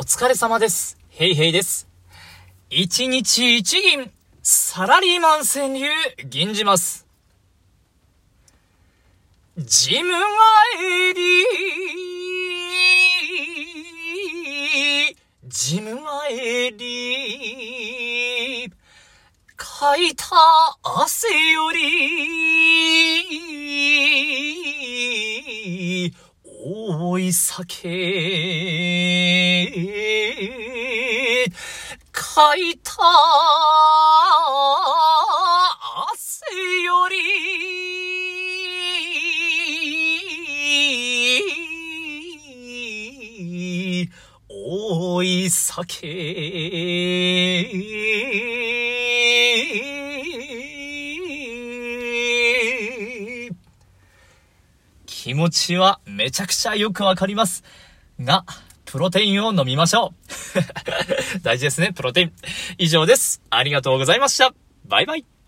お疲れ様です。ヘイヘイです。一日一銀、サラリーマン川柳、銀じます。ジム帰り、ジム帰り、かいた汗より、多い酒、かいた汗より、多い酒。気持ちはめちゃくちゃよくわかります。が、プロテインを飲みましょう。大事ですね、プロテイン。以上です。ありがとうございました。バイバイ。